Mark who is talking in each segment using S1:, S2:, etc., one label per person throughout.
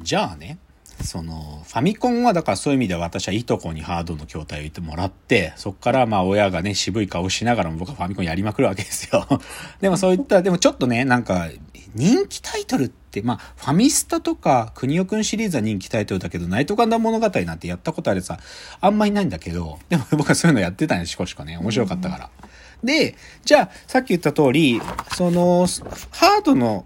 S1: じゃあね、その、ファミコンはだからそういう意味では私はいとこにハードの筐体を言ってもらって、そっからまあ親がね、渋い顔しながらも僕はファミコンやりまくるわけですよ。でもそういった、でもちょっとね、なんか、人気タイトルって、まあ、ファミスタとか、国尾くんシリーズは人気タイトルだけど、ナイトガンダム物語なんてやったことあるさ、あんまりないんだけど、でも僕はそういうのやってたんです、しこしこね。面白かったから。で、じゃあ、さっき言った通り、その、ハードの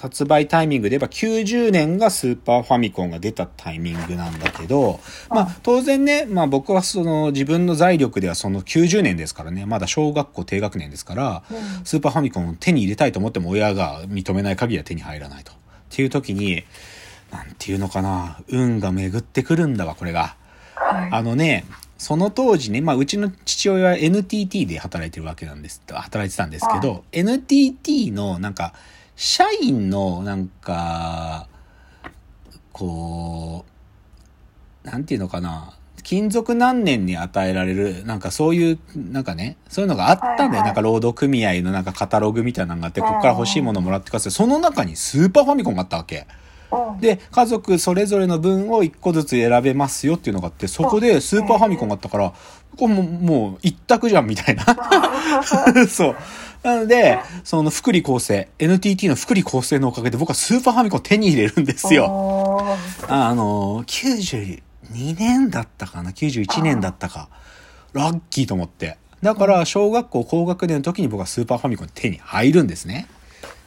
S1: 発売タイミングで言えば90年がスーパーファミコンが出たタイミングなんだけど、まあ当然ね、まあ僕はその自分の財力ではその90年ですからね、まだ小学校低学年ですから、スーパーファミコンを手に入れたいと思っても親が認めない限りは手に入らないと。っていう時に、なんていうのかな、運が巡ってくるんだわ、これが。
S2: はい。
S1: あのね、その当時ね、まあ、うちの父親は NTT で働いてるわけなんです、働いてたんですけど、NTT のなんか、社員のなんか、こう、なんていうのかな、勤続何年に与えられる、なんかそういう、なんかね、そういうのがあったんだよ。なんか労働組合のなんかカタログみたいなのがあって、ここから欲しいものもらってください。その中にスーパーファミコンがあったわけ。
S2: うん、
S1: で、家族それぞれの分を1個ずつ選べますよっていうのがあって、そこでスーパーファミコンがあったから、これもう、もう一択じゃんみたいな。そう。なので、その福利厚生、NTT の福利厚生のおかげで僕はスーパーファミコンを手に入れるんですよ。あの、92年だったかな ?91 年だったか。ラッキーと思って。だから、小学校高学年の時に僕はスーパーファミコン手に入るんですね。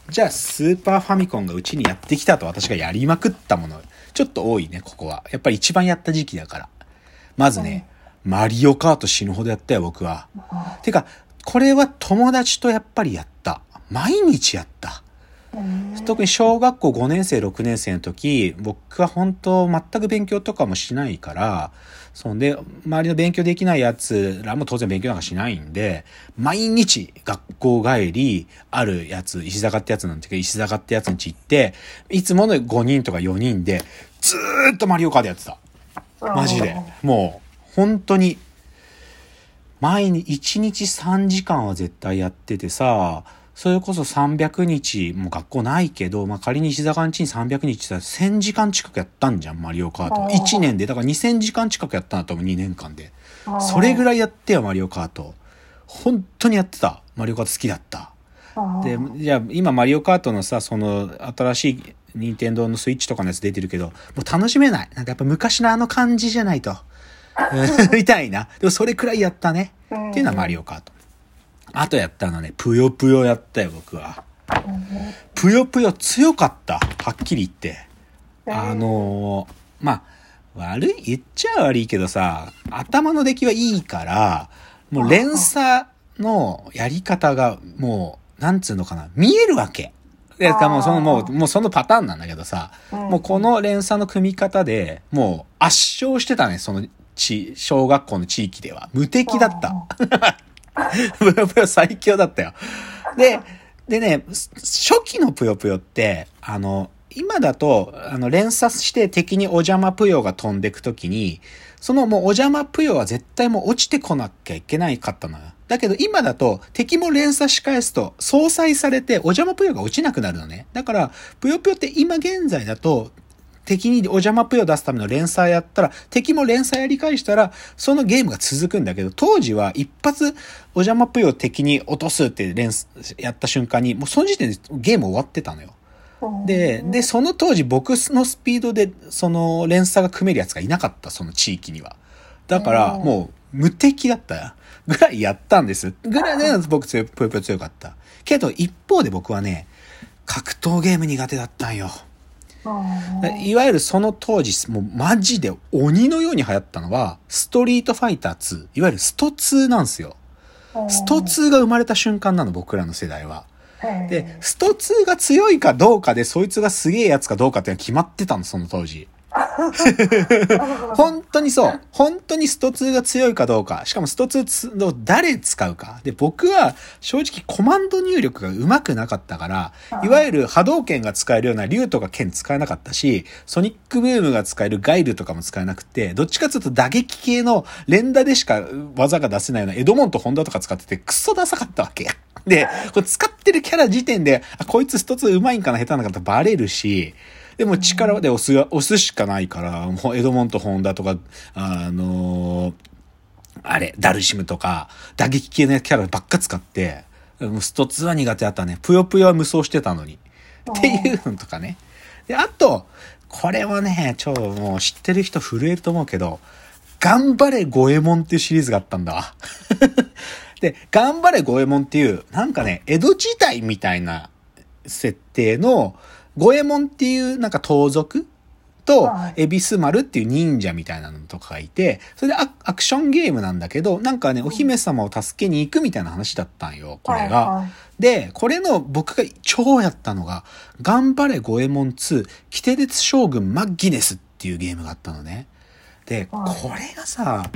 S1: じゃあ、スーパーファミコンがうちにやってきたと私がやりまくったもの。ちょっと多いね、ここは。やっぱり一番やった時期だから。まずね、マリオカート死ぬほどやったよ、僕は。てか、これは友達とやっぱりやった。毎日やった。
S2: うん
S1: 特に小学校5年生、6年生の時、僕は本当全く勉強とかもしないから、そんで、周りの勉強できないやつらも当然勉強なんかしないんで、毎日学校帰り、あるやつ、石坂ってやつなんていうか、石坂ってやつにち行って、いつもの5人とか4人で、ずーっとマリオカードやってた。マジで。もう、本当に、毎日、1日3時間は絶対やっててさ、それこそ300日、もう学校ないけど、まあ、仮に石坂んちに300日って1000時間近くやったんじゃん、マリオカート。
S2: あー
S1: 1年で、だから2000時間近くやったんだと思う、2年間で。それぐ
S2: い
S1: らいやってよ、マリオカート。本当にやってた。マリオカート好きだった。で、じゃあ今マリオカートのさ、その新しい任天堂のスイッチとかのやつ出てるけど、もう楽しめない。なんかやっぱ昔のあの感じじゃないと。う んみたいな。でもそれくらいやったね。っていうのはマリオカート。あとやったのね、ぷよぷよやったよ、僕は。ぷよぷよ強かった。はっきり言って。あのーまあ、悪い、言っちゃ悪いけどさ、頭の出来はいいから、もう連鎖のやり方がもう、なんつうのかな、見えるわけ。で、かもうその、もう、もうそのパターンなんだけどさ、もうこの連鎖の組み方で、もう圧勝してたね、その地、小学校の地域では。無敵だった。ぷよぷよ最強だったよ。で、でね、初期のぷよぷよって、あの、今だと、あの、連鎖して敵にお邪魔ぷよが飛んでくときに、そのもうお邪魔ぷよは絶対もう落ちてこなきゃいけないかったのよ。だけど今だと敵も連鎖し返すと相殺されてお邪魔ぷよが落ちなくなるのね。だから、ぷよぷよって今現在だと敵にお邪魔ぷよ出すための連鎖やったら、敵も連鎖やり返したら、そのゲームが続くんだけど、当時は一発お邪魔ぷよを敵に落とすって連鎖やった瞬間に、もうその時点でゲーム終わってたのよ。で、で、その当時僕のスピードで、その連鎖が組めるやつがいなかった、その地域には。だから、
S2: うん
S1: もう無敵だったよ。ぐらいやったんです。ぐらいで僕強い、ぷよぷよ強かった。けど一方で僕はね、格闘ゲーム苦手だったんよ。いわゆるその当時、もうマジで鬼のように流行ったのは、ストリートファイター2。いわゆるスト2なんですよ。スト2が生まれた瞬間なの、僕らの世代は。で、スト2が強いかどうかで、そいつがすげえやつかどうかっていうのは決まってたの、その当時。本当にそう。本当にスト2が強いかどうか。しかもスト2を誰使うか。で、僕は正直コマンド入力が上手くなかったから、いわゆる波動拳が使えるような竜とか剣使えなかったし、ソニックブームが使えるガイルとかも使えなくて、どっちかというと打撃系の連打でしか技が出せないようなエドモンとホンダとか使っててクソダサかったわけ。で、これ使ってるキャラ時点で、あ、こいつスト2上手いんかな下手なのかってバレるし、でも力で押す、押すしかないから、もうエドモント・ホンダとか、あのーあれ、ダルシムとか、打撃系のキャラばっか使って、もうスト2は苦手だったね。ぷよぷよは無双してたのに。っていうのとかね。で、あと、これはね、超もう知ってる人震えると思うけど、頑張れゴエモンっていうシリーズがあったんだわ。で、頑張れゴエモンっていう、なんかね、江戸時代みたいな設定の、ゴエモンっていうなんか盗賊と
S2: は、い
S1: エビス丸っていう忍者みたいなのとかがいて、それでアアクションゲームなんだけど、なんかね、お姫様を助けに行くみたいな話だったんよ、これが。
S2: はいはい
S1: で、これの僕が超やったのが、頑張れゴエモン2、キテレツ将軍マッギネスっていうゲームがあったのね。で、こ
S2: はい
S1: れがさ、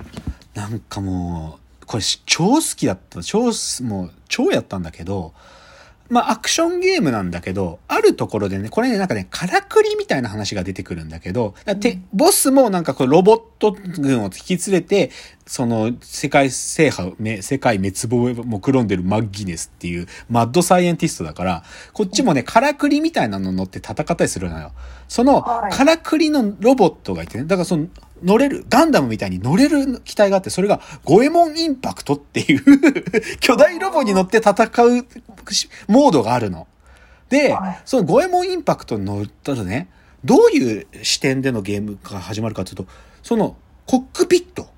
S1: なんかもう、これ超好きだった。超す、もう超やったんだけど、まあアクションゲームなんだけど、あるところでね、これね、なんかね、からくりみたいな話が出てくるんだけど、だてボスもなんかこうロボット軍を引き連れて、その世界制覇、め世界滅亡を目論んでるマッギネスっていうマッドサイエンティストだから、こっちもね、からくりみたいなの乗って戦ったりするのよ。その、
S2: はい
S1: からくりのロボットがいてね、だからその、乗れる、ガンダムみたいに乗れる機体があって、それがゴエモンインパクトっていう 巨大ロボに乗って戦うモードがあるの。で
S2: はい、
S1: そのゴエモンインパクトに乗ったらね、どういう視点でのゲームが始まるかというと、そのコックピット。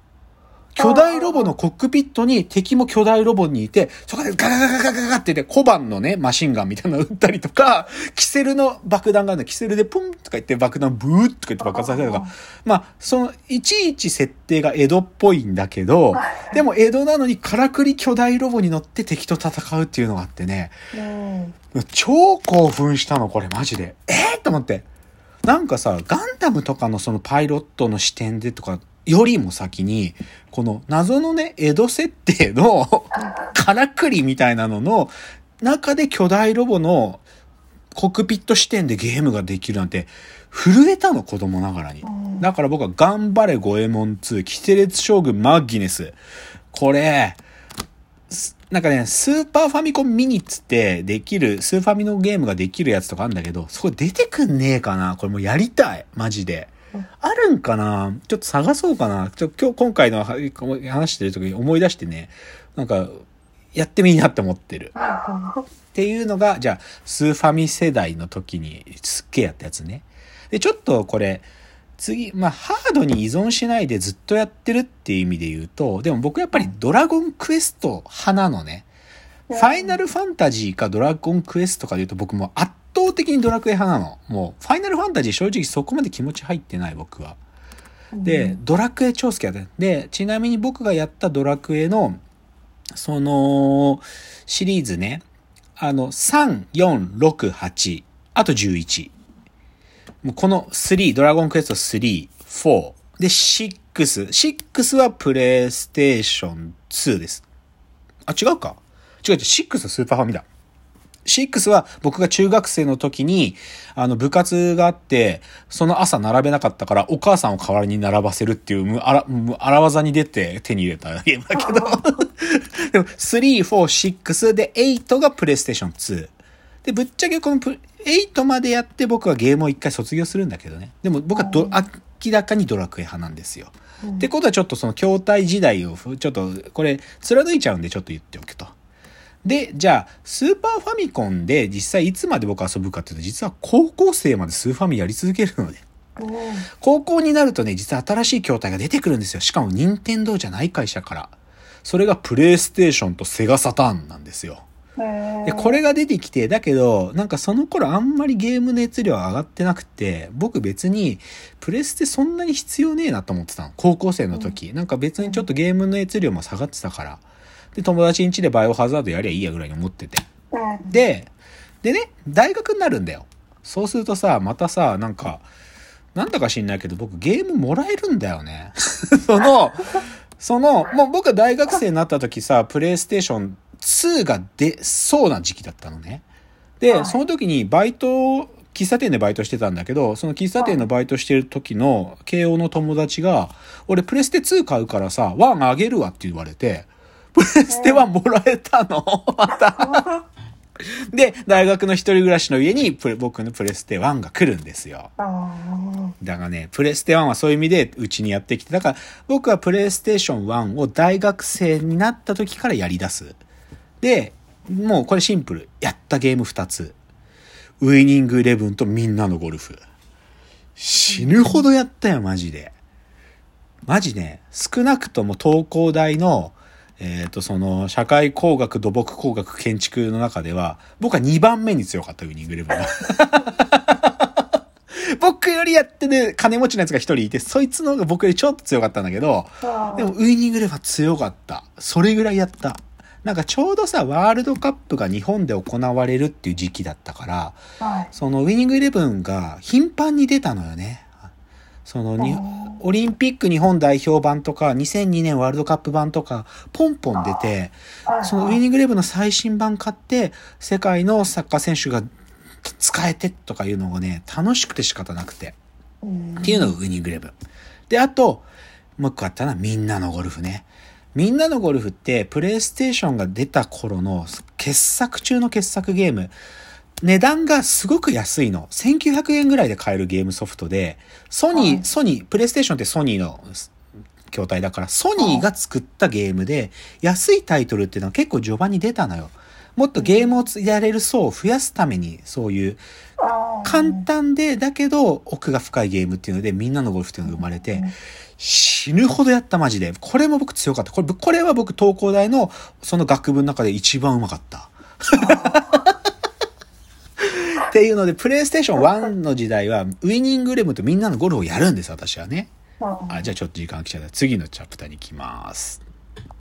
S1: 巨大ロボのコックピットに敵も巨大ロボにいて、そこでガガガガガガガって言って小判のね、マシンガンみたいなの撃ったりとか、キセルの爆弾があるの、キセルでポンとか言って爆弾ブーとか言って爆発させたりとか、まあ、その、いちいち設定が江戸っぽいんだけど、でも江戸なのにからくり巨大ロボに乗って敵と戦うっていうのがあってね、超興奮したの、これマジで。えー、と思って。なんかさ、ガンダムとかのそのパイロットの視点でとか、よりも先に、この謎のね、江戸設定の からくりみたいなのの中で巨大ロボのコックピット視点でゲームができるなんて、震えたの、子供ながらに。
S2: ん
S1: だから僕は頑張れゴエモン2、キテレツ将軍マッギネス。これ、すなんかね、スーパーファミコンミニっつってできる、スーファミのゲームができるやつとかあるんだけど、そこ出てくんねえかなこれもうやりたい。マジで。あるんかな？ちょっと探そうかなちょ、今日、今回の話してる時に思い出してね、なんか、やってみいいなって思ってる。っていうのが、じゃあ、スーファミ世代の時にすっげえやったやつね。で、ちょっとこれ、次、まあ、ハードに依存しないでずっとやってるっていう意味で言うと、でも僕やっぱりドラゴンクエスト派なのね。ファイナルファンタジーかドラゴンクエストかで言うと僕も圧倒的にドラクエ派なの。もう、ファイナルファンタジー正直そこまで気持ち入ってない僕は。で、ドラクエ超好きだった。で、ちなみに僕がやったドラクエの、その、シリーズね、あの、3、4、6、8、あと11。もうこの3、ドラゴンクエスト3、4、で、6。6はプレイステーション2です。あ、違うか？違う違う、6はスーパーファミだ。6は僕が中学生の時に、あの、部活があって、その朝並べなかったから、お母さんを代わりに並ばせるっていう、むあら、む荒技に出て手に入れたゲームだけど。でも、3、4、6で、8がプレイステーション2。で、ぶっちゃけこのプ8までやって僕はゲームを一回卒業するんだけどね。でも僕はど明らかにドラクエ派なんですよ。
S2: うん
S1: ってことはちょっとその筐体時代を、ちょっとこれ貫いちゃうんでちょっと言っておくと。で、じゃあ、スーパーファミコンで実際いつまで僕遊ぶかっていうと、実は高校生までスーファミやり続けるので。
S2: うん
S1: 高校になるとね、実は新しい筐体が出てくるんですよ。しかも任天堂じゃない会社から。それがプレイステーションとセガサターンなんですよ。で、これが出てきて、だけど、なんかその頃あんまりゲーム熱量上がってなくて、僕別にプレステそんなに必要ねえなと思ってたの。高校生の時。なんか別にちょっとゲームの熱量も下がってたから。で、友達ん家でバイオハザードやりゃいいやぐらいに思ってて。
S2: うん
S1: で、でね、大学になるんだよ。そうするとさ、またさ、なんか、なんだか知んないけど、僕ゲームもらえるんだよね。その、その、もう僕が大学生になった時さ、プレイステーション2が出そうな時期だったのね。で、
S2: はい
S1: その時にバイト、喫茶店でバイトしてたんだけど、その喫茶店のバイトしてる時の慶応の友達が、俺プレステ2買うからさ、1あげるわって言われて、プレステ1もらえたのまた。で、大学の一人暮らしの家に僕のプレステ1が来るんですよ。
S2: あ
S1: だからね、プレステ1はそういう意味でうちにやってきて、だから僕はプレイステーション1を大学生になった時からやり出す。で、もうこれシンプル。やったゲーム2つ。ウイニングイレブンとみんなのゴルフ。死ぬほどやったよ、マジで。マジね、少なくとも東工大の、えっ、と、その、社会工学、土木工学、建築の中では、僕は2番目に強かった、ウイニングイレブンが。僕よりやってる金持ちのやつが一人いて、そいつの方が僕よりちょっと強かったんだけど、
S2: あ。
S1: でもウイニングイレブンは強かった。それぐらいやった。なんかちょうどさ、ワールドカップが日本で行われるっていう時期だったから、
S2: はい。
S1: そのウイニングイレブンが頻繁に出たのよね。そのにオリンピック日本代表版とか、2002年ワールドカップ版とか、ポンポン出て、
S2: はい
S1: そのウイニングイレブンの最新版買って、世界のサッカー選手が使えてとかいうのがね、楽しくて仕方なくて。
S2: うん
S1: っていうのがウイニングイレブン。で、あと、もう一個あったのはみんなのゴルフね。みんなのゴルフって、プレイステーションが出た頃の傑作中の傑作ゲーム。値段がすごく安いの。1900円ぐらいで買えるゲームソフトで、ソニー、
S2: はい
S1: ソニー、プレイステーションってソニーの筐体だから、ソニーが作ったゲームで、安いタイトルっていうのは結構序盤に出たのよ。もっとゲームをやれる層を増やすために、そういう簡単で、だけど奥が深いゲームっていうので、みんなのゴルフっていうのが生まれて、死ぬほどやったマジで。これも僕強かった。これ、これは僕東工大のその学部の中で一番うまかった。っていうので、プレイステーション1の時代は、ウイニングイレブンとみんなのゴルフをやるんです、私はね。あ、じゃあちょっと時間来ちゃった。次のチャプターに行きます。